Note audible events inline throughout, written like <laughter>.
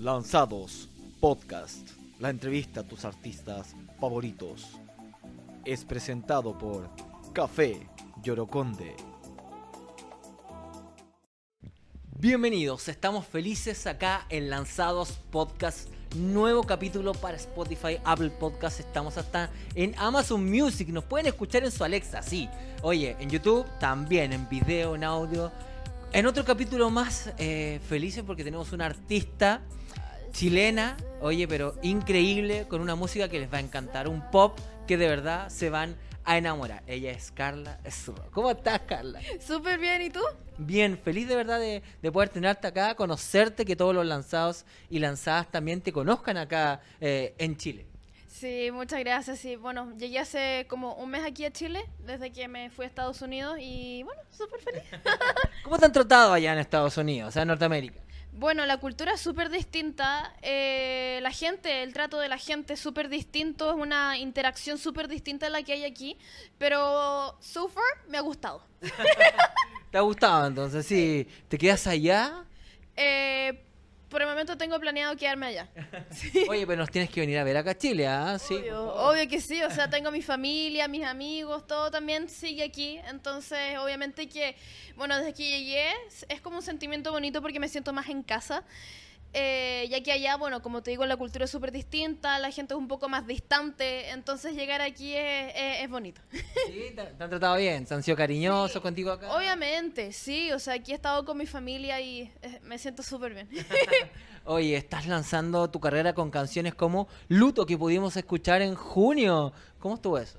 Lanzados Podcast, la entrevista a tus artistas favoritos. Es presentado por Café Yoroconde. Bienvenidos, estamos felices acá en Lanzados Podcast. Nuevo capítulo para Spotify, Apple Podcast. Estamos hasta en Amazon Music. Nos pueden escuchar en su Alexa, sí. Oye, en YouTube también, en video, en audio. En otro capítulo más eh, felices porque tenemos una artista chilena, oye, pero increíble, con una música que les va a encantar. Un pop que de verdad se van a enamorar. Ella es Carla Zurro. ¿Cómo estás, Carla? Súper bien, ¿y tú? Bien, feliz de verdad de, de poder tenerte acá, conocerte, que todos los lanzados y lanzadas también te conozcan acá eh, en Chile. Sí, muchas gracias. Sí, bueno, llegué hace como un mes aquí a Chile, desde que me fui a Estados Unidos y bueno, súper feliz. <laughs> ¿Cómo te han tratado allá en Estados Unidos, o sea, en Norteamérica? Bueno, la cultura es súper distinta, eh, la gente, el trato de la gente es súper distinto, es una interacción súper distinta a la que hay aquí, pero so far me ha gustado. <laughs> ¿Te ha gustado entonces? Sí, ¿te quedas allá? Eh, por el momento tengo planeado quedarme allá. <laughs> Oye, pero nos tienes que venir a ver acá a Chile, ¿ah? Sí. Obvio, obvio que sí, o sea, tengo mi familia, mis amigos, todo también sigue aquí, entonces obviamente que, bueno, desde que llegué es como un sentimiento bonito porque me siento más en casa. Eh, ya que allá, bueno, como te digo, la cultura es súper distinta, la gente es un poco más distante, entonces llegar aquí es, es- es bonito. <laughs> Sí, te, te han tratado bien, se han sido cariñosos contigo acá. Obviamente, sí, o sea, aquí he estado con mi familia y eh, me siento súper bien. <laughs> <laughs> Oye, estás lanzando tu carrera con canciones como Luto que pudimos escuchar en junio. ¿Cómo estuvo eso?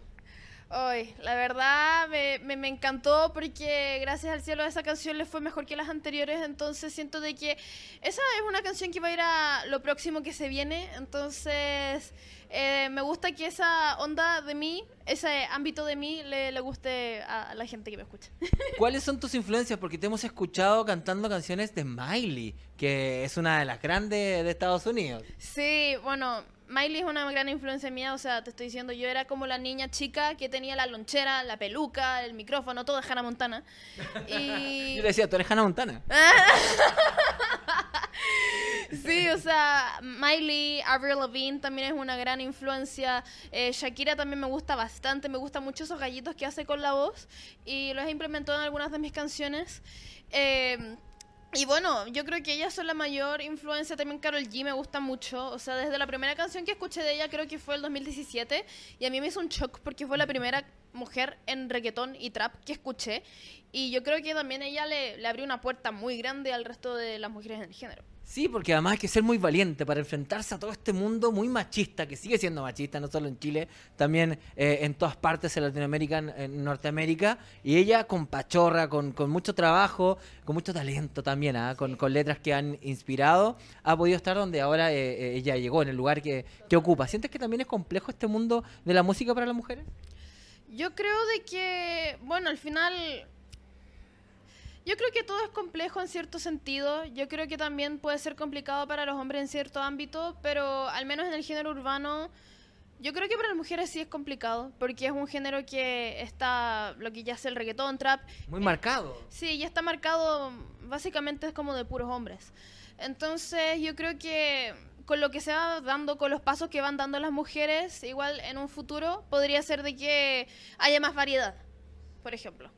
Ay, la verdad me, me, encantó porque gracias al cielo esa canción le fue mejor que las anteriores, entonces siento de que esa es una canción que va a ir a lo próximo que se viene, entonces eh, me gusta que esa onda de mí, ese ámbito de mí le, le guste a la gente que me escucha. <laughs> ¿Cuáles son tus influencias? Porque te hemos escuchado cantando canciones de Miley, que es una de las grandes de Estados Unidos. Sí, bueno, Miley es una gran influencia mía, o sea, te estoy diciendo, yo era como la niña chica que tenía la lonchera, la peluca, el micrófono, todo de Hannah Montana. <laughs> Y... Yo le decía, tú eres Hannah Montana. <laughs> Sí, o sea, Miley, Avril Lavigne también es una gran influencia. Eh, Shakira también me gusta bastante, me gustan mucho esos gallitos que hace con la voz y los he implementado en algunas de mis canciones. Eh, y bueno, yo creo que ellas son la mayor influencia. También Carol G me gusta mucho. O sea, desde la primera canción que escuché de ella, creo que fue el 2017. Y a mí me hizo un shock porque fue la primera mujer en reggaetón y trap que escuché. Y yo creo que también ella le, le abrió una puerta muy grande al resto de las mujeres en el género. Sí, porque además hay que ser muy valiente para enfrentarse a todo este mundo muy machista, que sigue siendo machista, no solo en Chile, también eh, en todas partes en Latinoamérica, en, Norteamérica. Y ella con pachorra, con, mucho trabajo, con mucho talento también, con, con letras que han inspirado, ha podido estar donde ahora eh, eh, ella llegó, en el lugar que, que ocupa. ¿Sientes que también es complejo este mundo de la música para las mujeres? Yo creo de que, bueno, al final, yo creo que todo es complejo en cierto sentido. Yo creo que también puede ser complicado para los hombres en cierto ámbito, pero al menos en el género urbano, yo creo que para las mujeres sí es complicado, porque es un género que está, lo que ya es el reggaetón, trap, Muy marcado. Sí, ya está marcado, básicamente es como de puros hombres. Entonces yo creo que con lo que se va dando, con los pasos que van dando las mujeres, igual en un futuro podría ser de que haya más variedad, por ejemplo.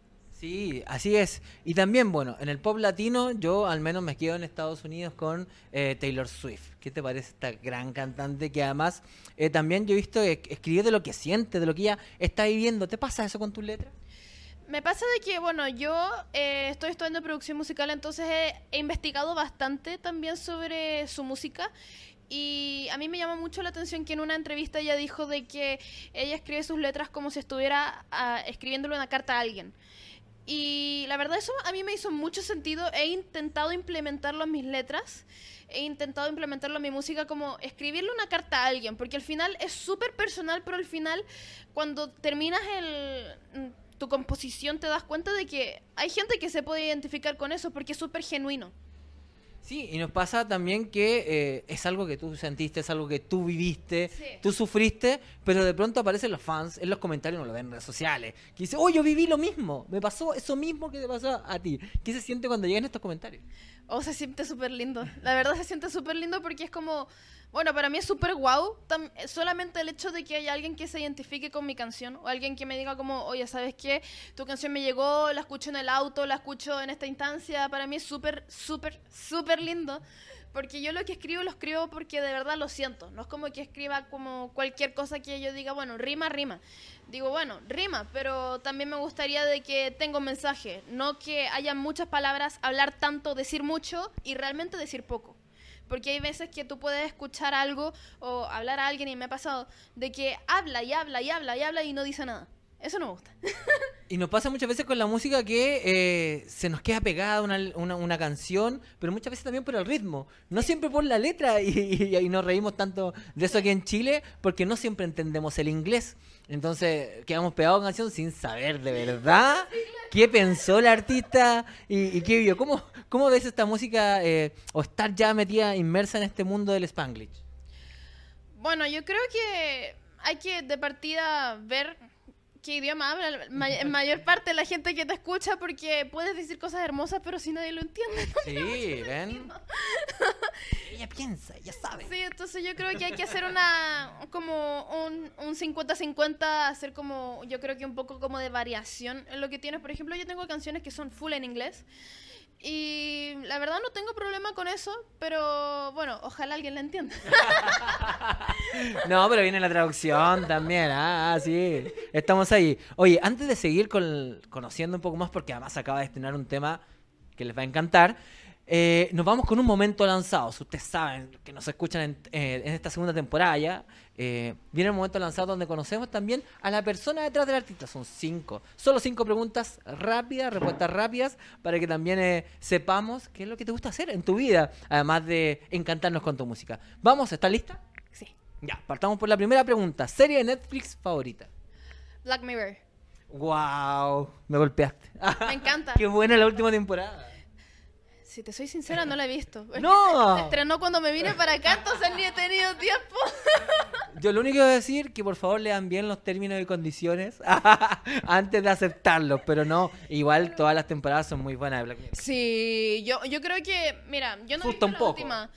Sí, así es. Y también, bueno, en el pop latino yo al menos me quedo en Estados Unidos con eh, Taylor Swift. ¿Qué te parece esta gran cantante que además eh, también yo he visto que escribe de lo que siente, de lo que ella está viviendo? ¿Te pasa eso con tus letras? Me pasa de que, bueno, yo eh, estoy estudiando producción musical, entonces he, investigado bastante también sobre su música. Y a mí me llama mucho la atención que en una entrevista ella dijo de que ella escribe sus letras como si estuviera ah, escribiéndole una carta a alguien. Y la verdad eso a mí me hizo mucho sentido. He intentado implementarlo en mis letras. He intentado implementarlo en mi música como escribirle una carta a alguien. Porque al final es súper personal, pero al final cuando terminas el, mm, tu composición te das cuenta de que hay gente que se puede identificar con eso porque es súper genuino. Sí, y nos pasa también que eh, es algo que tú sentiste, es algo que tú viviste, Sí. tú sufriste, pero de pronto aparecen los fans en los comentarios, no lo ven en redes sociales, que dicen, oh, yo viví lo mismo, me pasó eso mismo que te pasó a ti. ¿Qué se siente cuando llegan estos comentarios? Oh, se siente súper lindo. La verdad se siente súper lindo porque es como... Bueno, para mí es súper guau. tam- Solamente el hecho de que haya alguien que se identifique con mi canción. O alguien que me diga como, oye, ¿sabes qué? Tu canción me llegó, la escucho en el auto, la escucho en esta instancia. Para mí es súper, súper, súper lindo. Porque yo lo que escribo lo escribo porque de verdad lo siento. No es como que escriba como cualquier cosa que yo diga, bueno, rima, rima. Digo, bueno, rima, pero también me gustaría de que tenga un mensaje. No que haya muchas palabras, hablar tanto, decir mucho y realmente decir poco. Porque hay veces que tú puedes escuchar algo o hablar a alguien y me ha pasado de que habla y habla y habla y habla y no dice nada. Eso no me gusta. <laughs> Y nos pasa muchas veces con la música que eh, se nos queda pegada una, una- una canción, pero muchas veces también por el ritmo. No siempre por la letra <laughs> y, y- y nos reímos tanto de eso aquí en Chile porque no siempre entendemos el inglés. Entonces quedamos pegados a canción sin saber de verdad qué pensó el artista y, y qué vio. ¿Cómo, ¿Cómo ves esta música eh, o estar ya metida, inmersa en este mundo del Spanglish? Bueno, yo creo que hay que de partida ver qué idioma habla en mayor parte de la gente que te escucha porque puedes decir cosas hermosas pero si nadie lo entiende. <laughs> Sí, ven. <laughs> Ella piensa, ella sabe. Sí, entonces yo creo que hay que hacer una como un un 50-50, hacer como yo creo que un poco como de variación en lo que tienes. Por ejemplo, yo tengo canciones que son full en inglés. Y la verdad no tengo problema con eso, pero bueno, ojalá alguien la entienda. <laughs> No, pero viene la traducción también. Ah, sí. Estamos ahí. Oye, antes de seguir con, conociendo un poco más, porque además acaba de estrenar un tema que les va a encantar, eh, nos vamos con un momento lanzado. Si ustedes saben que nos escuchan en, eh, en esta segunda temporada ya, eh, viene el momento lanzado donde conocemos también a la persona detrás del artista. Son cinco. Solo cinco preguntas rápidas, respuestas rápidas, para que también sepamos qué es lo que te gusta hacer en tu vida, además de encantarnos con tu música. Vamos, ¿estás lista? Sí. Ya, partamos por la primera pregunta. ¿Serie de Netflix favorita? Black Mirror. ¡Wow! Me golpeaste. Me encanta. <laughs> ¡Qué buena la última temporada! Si te soy sincera, no la he visto. <laughs> ¡No! Se estrenó cuando me vine para acá, entonces ni he tenido tiempo. <laughs> Yo lo único que voy a decir que por favor lean bien los términos y condiciones <laughs> antes de aceptarlos, pero no, igual todas las temporadas son muy buenas de Black Mirror. Sí, yo, yo creo que, mira, yo no he visto un la poco. última.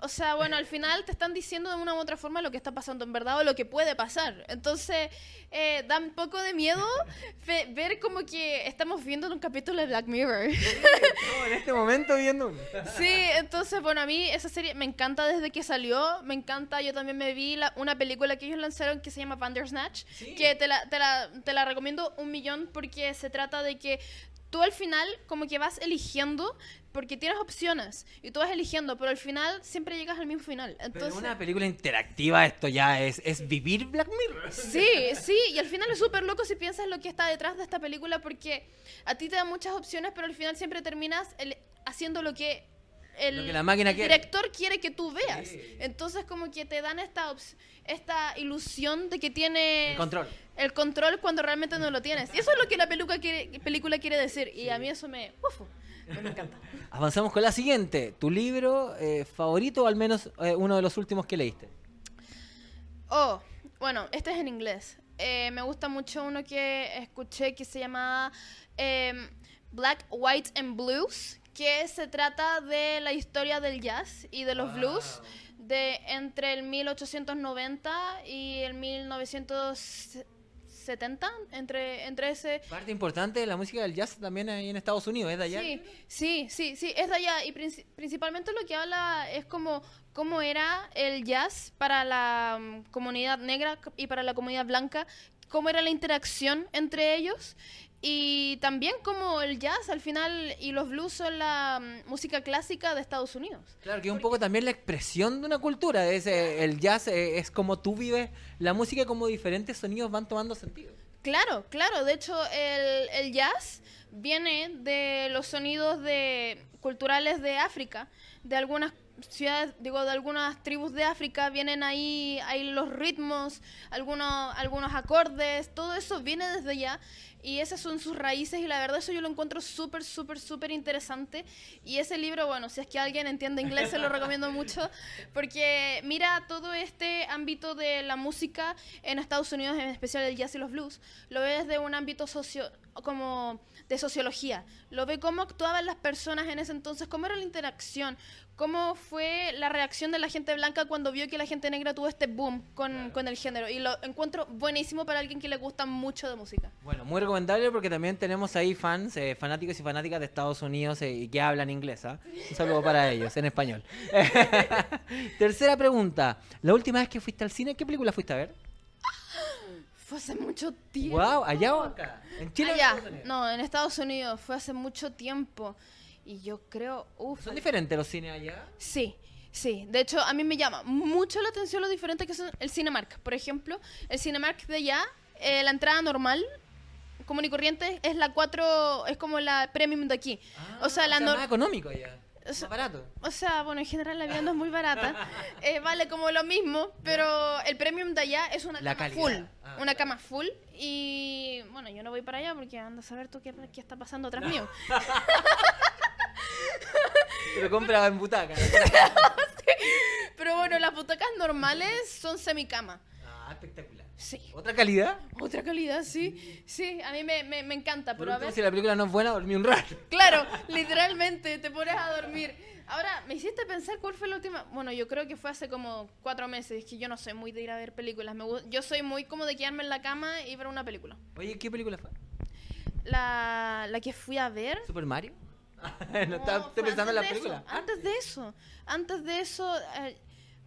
O sea, bueno, al final te están diciendo de una u otra forma lo que está pasando en verdad o lo que puede pasar. Entonces, eh, da un poco de miedo <laughs> ve- ver como que estamos viendo un capítulo de Black Mirror. en este momento viendo uno. <laughs> Sí, entonces, bueno, a mí esa serie me encanta desde que salió. Me encanta, yo también me vi la- una película que ellos lanzaron que se llama Bandersnatch, Sí. que te la, te, la, te la recomiendo un millón porque se trata de que tú al final como que vas eligiendo porque tienes opciones y tú vas eligiendo, pero al final siempre llegas al mismo final. Pero Entonces, una película interactiva, esto ya es, es vivir Black Mirror. Sí, sí, y al final es súper loco si piensas lo que está detrás de esta película porque a ti te da muchas opciones, pero al final siempre terminas el- haciendo lo que el, Lo que la máquina el quiere. director quiere que tú veas. Sí. Entonces como que te dan esta, esta ilusión de que tiene El control. El control cuando realmente no lo tienes. Y eso es lo que la película quiere, película quiere decir. Y a mí eso me... uf, me encanta. <laughs> Avanzamos con la siguiente. ¿Tu libro eh, favorito o al menos eh, uno de los últimos que leíste? Oh, bueno, este es en inglés. Eh, me gusta mucho uno que escuché que se llama em, Black, White and Blues, que se trata de la historia del jazz y de los blues de entre el 1890 y el 1970, entre, entre ese... Parte importante de la música del jazz también ahí en Estados Unidos, ¿es de allá? Sí, sí, sí, sí, es de allá. Y princi- principalmente lo que habla es como cómo era el jazz para la mm, comunidad negra y para la comunidad blanca, cómo era la interacción entre ellos. Y también cómo el jazz al final y los blues son la mm, música clásica de Estados Unidos. Claro, que es un poco también la expresión de una cultura. Es, eh, el jazz eh, es como tú vives la música, como diferentes sonidos van tomando sentido. Claro, claro. De hecho, el, el jazz viene de los sonidos de culturales de África, de algunas ciudades, digo, de algunas tribus de África, vienen ahí, ahí los ritmos, algunos, algunos acordes, todo eso viene desde allá y esas son sus raíces y la verdad eso yo lo encuentro súper, súper, súper interesante y ese libro, bueno, si es que alguien entiende inglés se lo recomiendo mucho porque mira todo este ámbito de la música en Estados Unidos, en especial el jazz y los blues, lo ve desde un ámbito socio como de sociología. Lo ve cómo actuaban las personas en ese entonces, cómo era la interacción, cómo fue la reacción de la gente blanca cuando vio que la gente negra tuvo este boom con, con el género. Y lo encuentro buenísimo para alguien que le gusta mucho de música. Bueno, muy recomendable porque también tenemos ahí fans, eh, fanáticos y fanáticas de Estados Unidos eh, y que hablan inglés. ¿ah? Un saludo para ellos, en español. <laughs> Tercera pregunta. La última vez que fuiste al cine, ¿qué película fuiste a ver? Fue hace mucho tiempo. Wow, ¿allá o acá? ¿En Chile o en Allá. No, en Estados Unidos. Fue hace mucho tiempo. Y yo creo, uff. ¿Son diferentes los cines allá? Sí, sí. De hecho, a mí me llama mucho la atención lo diferente que son el Cinemark. Por ejemplo, el Cinemark de allá, eh, la entrada normal, común y corriente, es la 4, es como la premium de aquí. o sea, la es nor- más económico allá. O sea, más barato. O sea, bueno, en general la vida no es muy barata. <laughs> Eh, vale como lo mismo, pero el premium de allá es una La cama calidad. full. Ah, una claro. cama full. Y bueno, yo no voy para allá porque anda a saber tú qué, qué está pasando atrás mío. <laughs> Pero compra en butaca. <laughs> Pero bueno, las butacas normales son semicama. ah, espectacular. Sí. ¿Otra calidad? Otra calidad, sí. Sí, a mí me, me, me encanta, Por pero a ver. si la película no es buena, dormí un rato. Claro, literalmente te pones a dormir. Ahora, me hiciste pensar cuál fue la última. Bueno, yo creo que fue hace como cuatro meses. Es que yo no soy muy de ir a ver películas. Me yo soy muy como de quedarme en la cama y ver una película. Oye, ¿qué película fue? La, la que fui a ver. ¿Super Mario? <laughs> no, estaba pensando en la película. eso, antes de eso. Antes de eso. eh,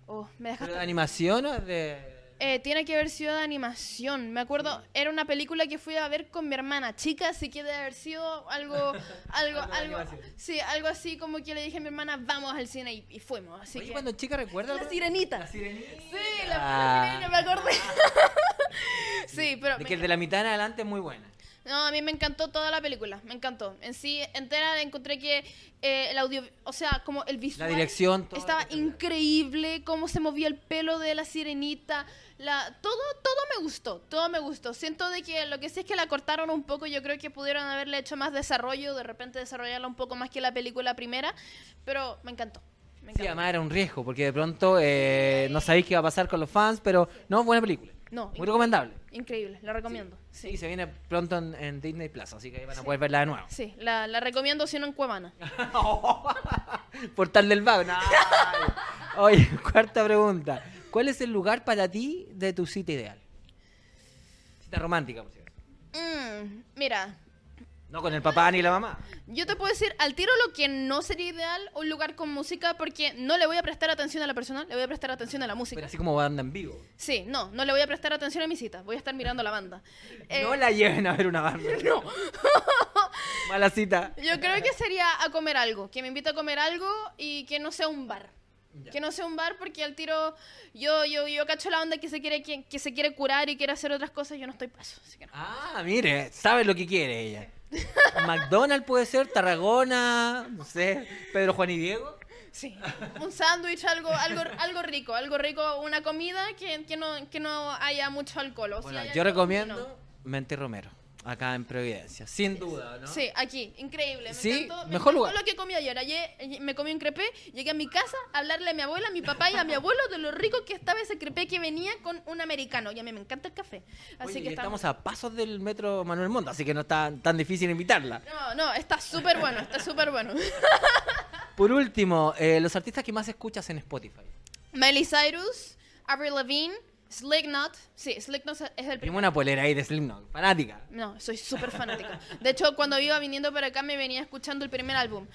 oh, me ¿Pero dejaste. de animación o de...? Eh, tiene que haber sido de animación. Me acuerdo, era una película que fui a ver con mi hermana chica, así que debe haber sido algo, <laughs> algo, Algo sí, algo así como que le dije a mi hermana, vamos al cine y, y fuimos. Así Oye, que cuando chica recuerda la sirenita. La sirenita. Sí, la, la sirenita, me acordé. <laughs> sí, pero De me que de la mitad en adelante es muy buena. No, a mí me encantó toda la película, me encantó. En sí, entera encontré que eh, el audio, o sea, como el visual. dirección, todo Estaba espectacular. increíble, cómo se movía el pelo de la sirenita. La, todo, todo me gustó, todo me gustó. Siento de que lo que sí es que la cortaron un poco, yo creo que pudieron haberle hecho más desarrollo, de repente desarrollarla un poco más que la película primera, pero me encantó. Me Sí, encantó. además era un riesgo, porque de pronto eh, no sabéis qué va a pasar con los fans, pero no, buena película. No, Muy recomendable. increíble, la recomiendo. Sí, se viene pronto en, en Disney Plus, así que ahí van a poder verla de nuevo. Sí, la, la recomiendo si no en Cuevana. <laughs> Portal del Vago. <laughs> Oye, cuarta pregunta. ¿Cuál es el lugar para ti de tu cita ideal? Cita romántica, por cierto. Mm, mira, No con el papá ni la mamá. yo te puedo decir al tiro lo que no sería ideal, un lugar con música, porque no le voy a prestar atención a la persona, le voy a prestar atención a la música. Pero así como banda en vivo. Sí, no, no le voy a prestar atención a mi cita, voy a estar mirando la banda. <laughs> Eh, No la lleven a ver una banda. <laughs> no. <laughs> Mala cita. Yo creo que sería a comer algo, que me invite a comer algo y que no sea un bar. Ya. Que no sea un bar porque al tiro yo yo yo cacho la onda que se quiere que, que se quiere curar y quiere hacer otras cosas, yo no estoy paso, así que no. Ah, mire, sabe lo que quiere ella. McDonald's puede ser, Tarragona, no sé, Pedro Juan y Diego. Sí, un sándwich, algo, algo, algo rico, algo rico, una comida que, que, no, que no haya mucho alcohol. o Bueno, yo recomiendo no. Mente Romero, acá en Providencia, sin duda, ¿no? Sí, aquí, increíble. Me Sí, encantó, me mejor encantó lugar. lo que comí ayer. Ayer eh, me comí un crepé, llegué a mi casa a hablarle a mi abuela, a mi papá y a mi abuelo de lo rico que estaba ese crepé que venía con un americano. Y a mí me encanta el café. Así Oye, que está- estamos a pasos del metro Manuel Montt, así que no está tan difícil invitarla. No, no, está súper bueno, está súper bueno. <laughs> Por último, eh, los artistas que más escuchas en Spotify. Miley Cyrus, Avril Lavigne, Slipknot. Sí, Slipknot es el Tengo primero. una polera ahí de Slipknot, fanática. No, soy súper fanática. De hecho, cuando iba viniendo para acá me venía escuchando el primer álbum.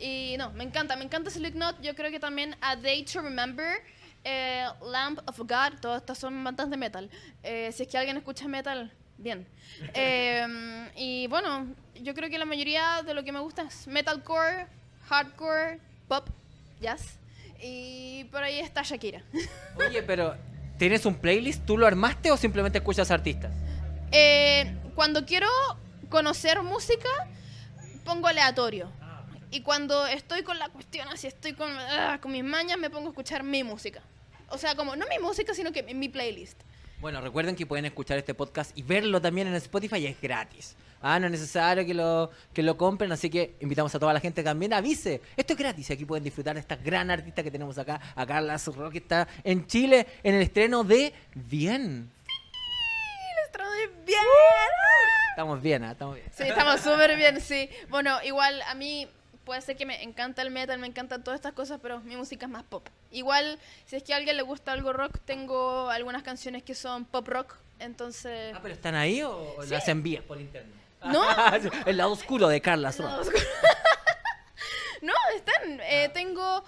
Y no, me encanta, me encanta Slipknot. Yo creo que también A Day to Remember, eh, Lamp of God, todas estas son bandas de metal. Eh, si es que alguien escucha metal, bien. <laughs> Eh, y bueno, yo creo que la mayoría de lo que me gusta es metalcore, hardcore, pop, jazz. Y por ahí está Shakira. <laughs> Oye, pero ¿tienes un playlist? ¿Tú lo armaste o simplemente escuchas artistas? Eh, cuando quiero conocer música, pongo aleatorio. Y cuando estoy con la cuestión, así estoy con, ah, con mis mañas, me pongo a escuchar mi música. O sea, como no mi música, sino que mi playlist. Bueno, recuerden que pueden escuchar este podcast y verlo también en Spotify y es gratis. Ah, no es necesario que lo, que lo compren, así que invitamos a toda la gente también avise. Esto es gratis aquí pueden disfrutar de esta gran artista que tenemos acá, a Carla Zurro, que está en Chile en el estreno de Bien. El estreno de bien. Estamos bien, ¿ah? estamos bien. Sí, estamos súper bien, sí. Bueno, igual a mí puede ser que me encanta el metal, me encantan todas estas cosas, pero mi música es más pop. Igual, si es que a alguien le gusta algo rock, tengo algunas canciones que son pop rock, entonces... Ah, pero ¿están ahí o Sí. las envías por internet? No. <laughs> El lado oscuro de Carla. <laughs> No, están. Eh, tengo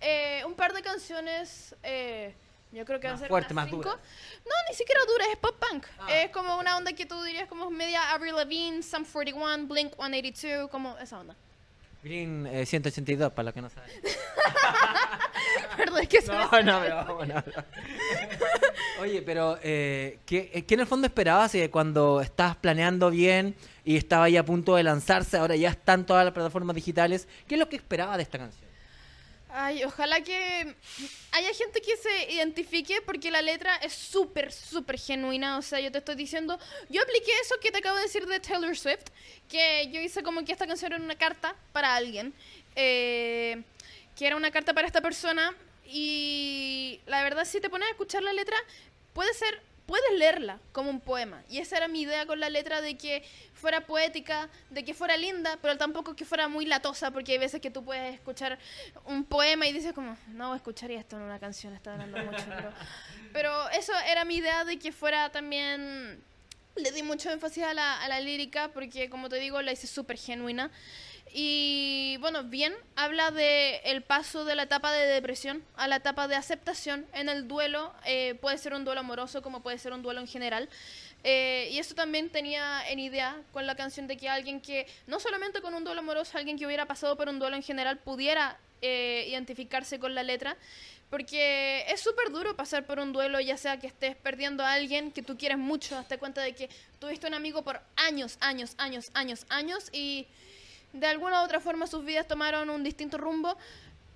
eh, un par de canciones. eh, yo creo que Más van a ser fuerte, unas más dura. No, ni siquiera dura, es pop punk. Ah. Es como una onda que tú dirías como media Avril Lavigne, Sum 41, Blink 182, como esa onda. Green eh, 182, para los que no saben. <laughs> Perdón, es que se No, no, no. Oye, pero eh, ¿qué, eh, qué en el fondo esperabas eh, cuando estabas planeando bien y estaba ya a punto de lanzarse? Ahora ya están todas las plataformas digitales. ¿Qué es lo que esperabas de esta canción? Ay, ojalá que haya gente que se identifique porque la letra es súper, súper genuina. O sea, yo te estoy diciendo, yo apliqué eso que te acabo de decir de Taylor Swift, que yo hice como que esta canción era una carta para alguien, eh, que era una carta para esta persona y la verdad si te pones a escuchar la letra, puede ser, puedes leerla como un poema. Y esa era mi idea con la letra de que fuera poética, de que fuera linda, pero tampoco que fuera muy latosa, porque hay veces que tú puedes escuchar un poema y dices como, no escucharía esto en una canción, está hablando mucho. Pero, pero eso era mi idea de que fuera también... Le di mucho énfasis a la, a la lírica porque, como te digo, la hice súper genuina. Y bueno, bien, habla de el paso de la etapa de depresión a la etapa de aceptación en el duelo. eh, puede ser un duelo amoroso como puede ser un duelo en general. Eh, y eso también tenía en idea con la canción de que alguien que, no solamente con un duelo amoroso, alguien que hubiera pasado por un duelo en general pudiera eh, identificarse con la letra. Porque es súper duro pasar por un duelo, ya sea que estés perdiendo a alguien que tú quieres mucho, hazte cuenta de que tuviste un amigo por años, años, años, años, años y de alguna u otra forma sus vidas tomaron un distinto rumbo.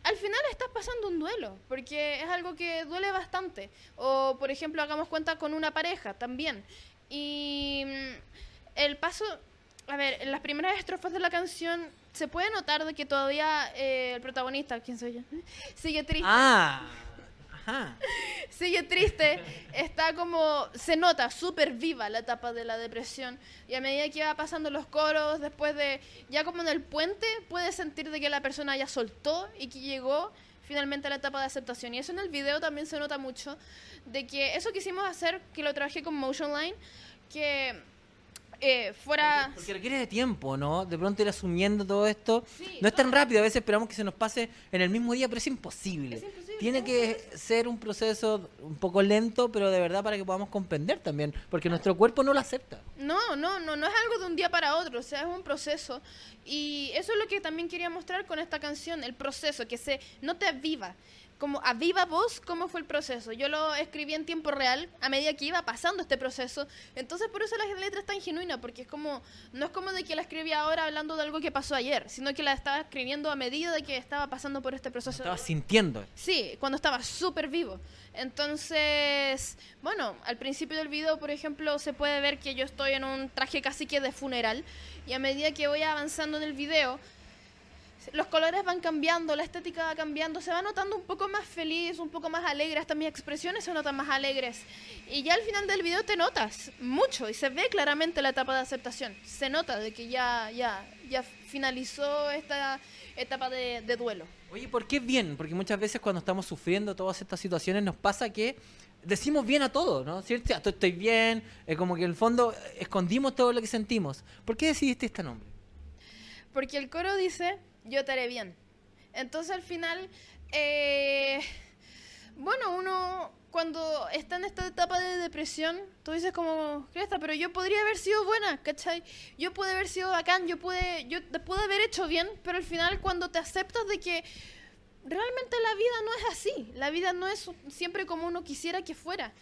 Al final estás pasando un duelo, porque es algo que duele bastante. O, por ejemplo, hagamos cuenta con una pareja también. Y mm, el paso, a ver, en las primeras estrofas de la canción se puede notar de que todavía eh, el protagonista, ¿quién soy yo? <laughs> Sigue triste. Ah, ajá. Sigue triste, está como, se nota súper viva la etapa de la depresión y a medida que va pasando los coros, después de, ya como en el puente, puedes sentir de que la persona ya soltó y que llegó finalmente a la etapa de aceptación. Y eso en el video también se nota mucho, de que eso quisimos hacer, que lo trabajé con Motion Line, que eh, fuera... Porque requiere de tiempo, ¿no? De pronto ir asumiendo todo esto. Sí, no es tan rápido, a veces esperamos que se nos pase en el mismo día, pero es imposible. Es imposible, Tiene ¿no? que ser un proceso un poco lento, pero de verdad para que podamos comprender también, porque nuestro cuerpo no lo acepta. No, no, no, no es algo de un día para otro, o sea, es un proceso. Y eso es lo que también quería mostrar con esta canción, el proceso, que se no te aviva. Como aviva vos cómo fue el proceso. Yo lo escribí en tiempo real a medida que iba pasando este proceso. Entonces por eso la letra es tan genuina, porque es como, no es como de que la escribí ahora hablando de algo que pasó ayer, sino que la estaba escribiendo a medida de que estaba pasando por este proceso. Estaba sintiendo. Sí, cuando estaba súper vivo. Entonces, bueno, al principio del video, por ejemplo, se puede ver que yo estoy en un traje casi que de funeral y a medida que voy avanzando en el video, los colores van cambiando, la estética va cambiando, se va notando un poco más feliz, un poco más alegre, hasta mis expresiones se notan más alegres. Y ya al final del video te notas mucho y se ve claramente la etapa de aceptación. Se nota de que ya, ya, ya finalizó esta etapa de, de duelo. Oye, ¿por qué bien? Porque muchas veces cuando estamos sufriendo todas estas situaciones nos pasa que decimos bien a todo, ¿no? ¿Cierto? "Ah, Estoy bien, es como que en el fondo escondimos todo lo que sentimos. ¿Por qué decidiste este nombre? Porque el coro dice, yo te haré bien. Entonces al final, eh, bueno, uno cuando está en esta etapa de depresión, tú dices como, Cresta, pero yo podría haber sido buena, ¿cachai? Yo pude haber sido bacán, yo pude, yo pude haber hecho bien, pero al final cuando te aceptas de que realmente la vida no es así, la vida no es siempre como uno quisiera que fuera.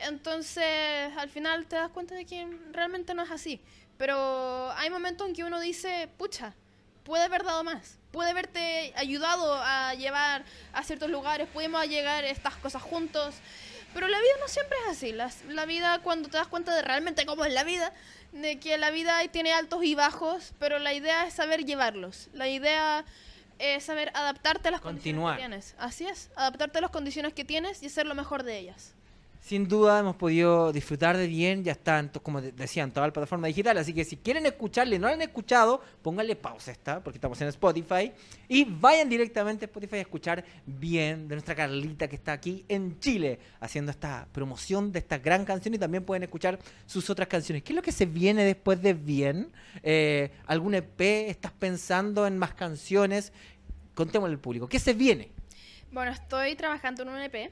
Entonces, al final te das cuenta de que realmente no es así. Pero hay momentos en que uno dice, pucha, puede haber dado más, puede haberte ayudado a llevar a ciertos lugares, pudimos llegar a estas cosas juntos. Pero la vida no siempre es así. La, la vida, cuando te das cuenta de realmente cómo es la vida, de que la vida tiene altos y bajos, pero la idea es saber llevarlos. La idea es saber adaptarte a las Continuar. condiciones que tienes. Así es, adaptarte a las condiciones que tienes y hacer lo mejor de ellas. Sin duda hemos podido disfrutar de bien, ya está, en to- como de- decía, en toda la plataforma digital, así que si quieren escucharle no la han escuchado, pónganle pausa esta, porque estamos en Spotify, y vayan directamente a Spotify a escuchar bien de nuestra Carlita que está aquí en Chile, haciendo esta promoción de esta gran canción y también pueden escuchar sus otras canciones. ¿Qué es lo que se viene después de bien? Eh, ¿Algún EP? ¿Estás pensando en más canciones? Contémosle al público, ¿qué se viene? Bueno, estoy trabajando en un EP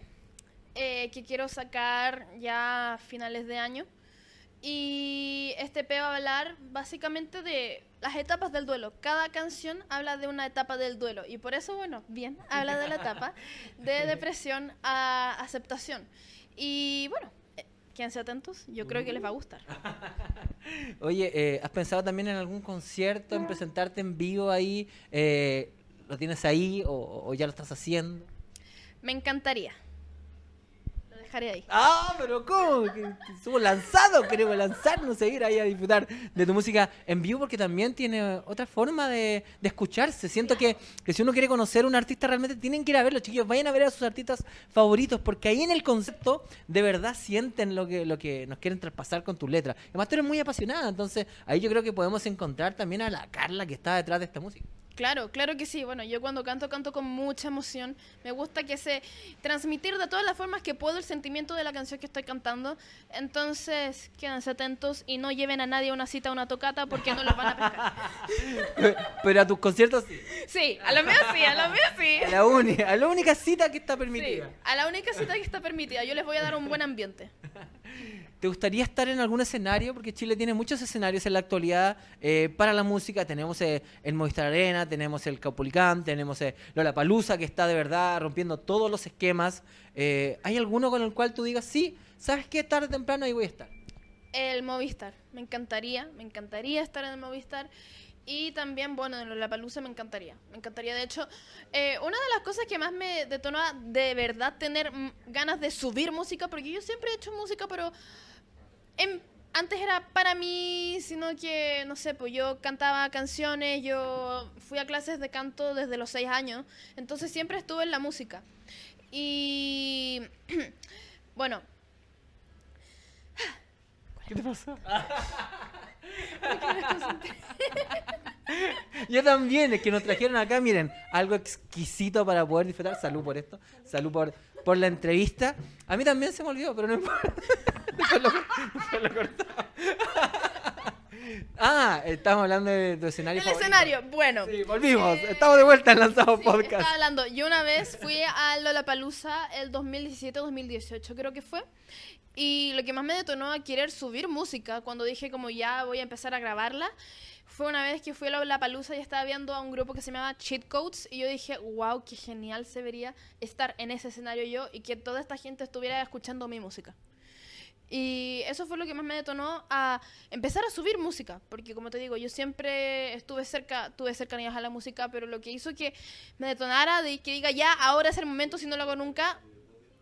eh, que quiero sacar ya a finales de año. Y este EP va a hablar básicamente de las etapas del duelo. Cada canción habla de una etapa del duelo. Y por eso, bueno, bien, <laughs> habla de la etapa de <laughs> depresión a aceptación. Y bueno, eh, quédense atentos, yo creo que les va a gustar. <laughs> Oye, eh, ¿has pensado también en algún concierto, en presentarte en vivo ahí? Eh, ¿Lo tienes ahí o, o ya lo estás haciendo? Me encantaría. Dejaré ahí. Ah, pero ¿cómo? Somos lanzados, queremos lanzarnos, seguir ahí a disfrutar de tu música en vivo porque también tiene otra forma de, de escucharse. Siento que, que si uno quiere conocer a un artista realmente tienen que ir a verlo, chiquillos. Vayan a ver a sus artistas favoritos porque ahí en el concepto de verdad sienten lo que, lo que nos quieren traspasar con tus letras. Además tú eres muy apasionada, entonces ahí yo creo que podemos encontrar también a la Carla que está detrás de esta música. Claro, claro que sí. Bueno, yo cuando canto, canto con mucha emoción. Me gusta que se transmitir de todas las formas que puedo el sentimiento de la canción que estoy cantando. Entonces, quédense atentos y no lleven a nadie a una cita, a una tocata, porque no los van a pescar. Pero a tus conciertos sí. Sí, a lo mío sí, a lo mío sí. A la, única, a la única cita que está Sí, permitida. a la única cita que está permitida. Yo les voy a dar un buen ambiente. ¿Te gustaría estar en algún escenario? Porque Chile tiene muchos escenarios en la actualidad eh, para la música. Tenemos eh, el Movistar Arena, tenemos el Caupolicán, tenemos eh, Lola Palusa, que está de verdad rompiendo todos los esquemas. Eh, ¿Hay alguno con el cual tú digas, sí, sabes qué, tarde o temprano ahí voy a estar? El Movistar. Me encantaría, me encantaría estar en el Movistar. Y también, bueno, en la palusa me encantaría. Me encantaría, de hecho, eh, una de las cosas que más me detonó a de verdad tener ganas de subir música, porque yo siempre he hecho música, pero en- antes era para mí, sino que, no sé, pues yo cantaba canciones, yo fui a clases de canto desde los seis años, entonces siempre estuve en la música. Y, <clears throat> bueno, ¿Qué te pasó? <laughs> <laughs> Yo también, es que nos trajeron acá, miren, algo exquisito para poder disfrutar. Salud por esto, salud por, por la entrevista. A mí también se me olvidó, pero no importa. <laughs> Después lo, después. Ah, estamos hablando de tu escenario el favorito. escenario, bueno. Sí, volvimos. Eh, Estamos de vuelta en Lanzado Sí, Podcast. Estaba hablando. Yo una vez fui a Lollapalooza el 2017-2018 creo que fue. Y lo que más me detonó a querer subir música cuando dije como ya voy a empezar a grabarla fue una vez que fui a Lollapalooza y estaba viendo a un grupo que se llamaba Cheat Codes y yo dije, wow, qué genial se vería estar en ese escenario yo y que toda esta gente estuviera escuchando mi música. Y eso fue lo que más me detonó a empezar a subir música, porque como te digo, yo siempre estuve cerca, tuve cercanías a la música, pero lo que hizo que me detonara de que diga ya, ahora es el momento, si no lo hago nunca,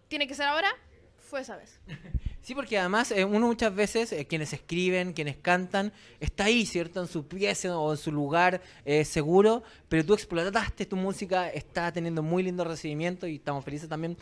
tiene que ser ahora, fue esa vez. <laughs> Sí, porque además eh, uno muchas veces, eh, quienes escriben, quienes cantan, está ahí, ¿cierto? En su pieza o en su lugar eh, seguro, pero tú explotaste tu música, está teniendo muy lindo recibimiento y estamos felices también.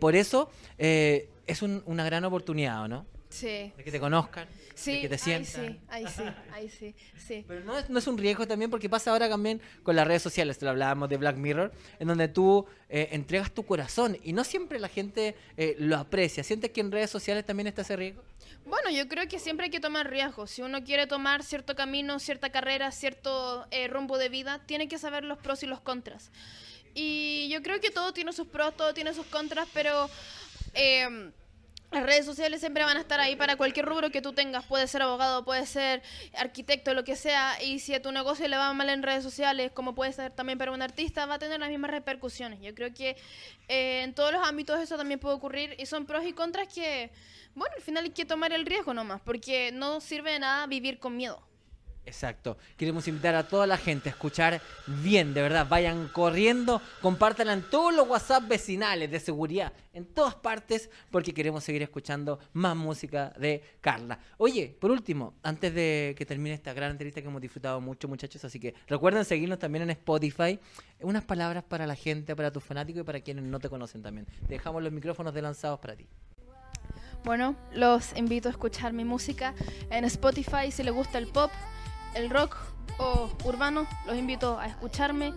por eso es un- una gran oportunidad, ¿o ¿no? Sí. De que te conozcan, Sí, de que te ahí sientan. sí, ahí sí, ahí sí, sí. Pero no es, no es un riesgo también porque pasa ahora también con las redes sociales, te lo hablábamos de Black Mirror, en donde tú eh, entregas tu corazón y no siempre la gente eh, lo aprecia. ¿Sientes que en redes sociales también está ese riesgo? Bueno, yo creo que siempre hay que tomar riesgos. Si uno quiere tomar cierto camino, cierta carrera, cierto eh, rumbo de vida, tiene que saber los pros y los contras. Y yo creo que todo tiene sus pros, todo tiene sus contras, pero eh, las redes sociales siempre van a estar ahí para cualquier rubro que tú tengas. Puede ser abogado, puede ser arquitecto, lo que sea. Y si a tu negocio le va mal en redes sociales, como puede ser también para un artista, va a tener las mismas repercusiones. Yo creo que eh, en todos los ámbitos eso también puede ocurrir. Y son pros y contras que, bueno, al final hay que tomar el riesgo nomás, porque no sirve de nada vivir con miedo. Exacto. Queremos invitar a toda la gente a escuchar bien, de verdad. Vayan corriendo, compártanla en todos los WhatsApp vecinales de seguridad, en todas partes, porque queremos seguir escuchando más música de Carla. Oye, por último, antes de que termine esta gran entrevista que hemos disfrutado mucho, muchachos, así que recuerden seguirnos también en Spotify. Unas palabras para la gente, para tus fanáticos y para quienes no te conocen también. Dejamos los micrófonos de lanzados para ti. Bueno, los invito a escuchar mi música en Spotify si les gusta el pop, el rock o urbano. Los invito a escucharme.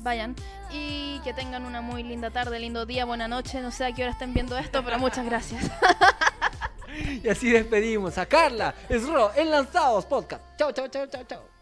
Vayan y que tengan una muy linda tarde, lindo día, buena noche. No sé a qué hora estén viendo esto, pero muchas gracias. <laughs> Y así despedimos a Carla, Esro, en Lanzados Podcast. Chao, chao, chao, chao, chao.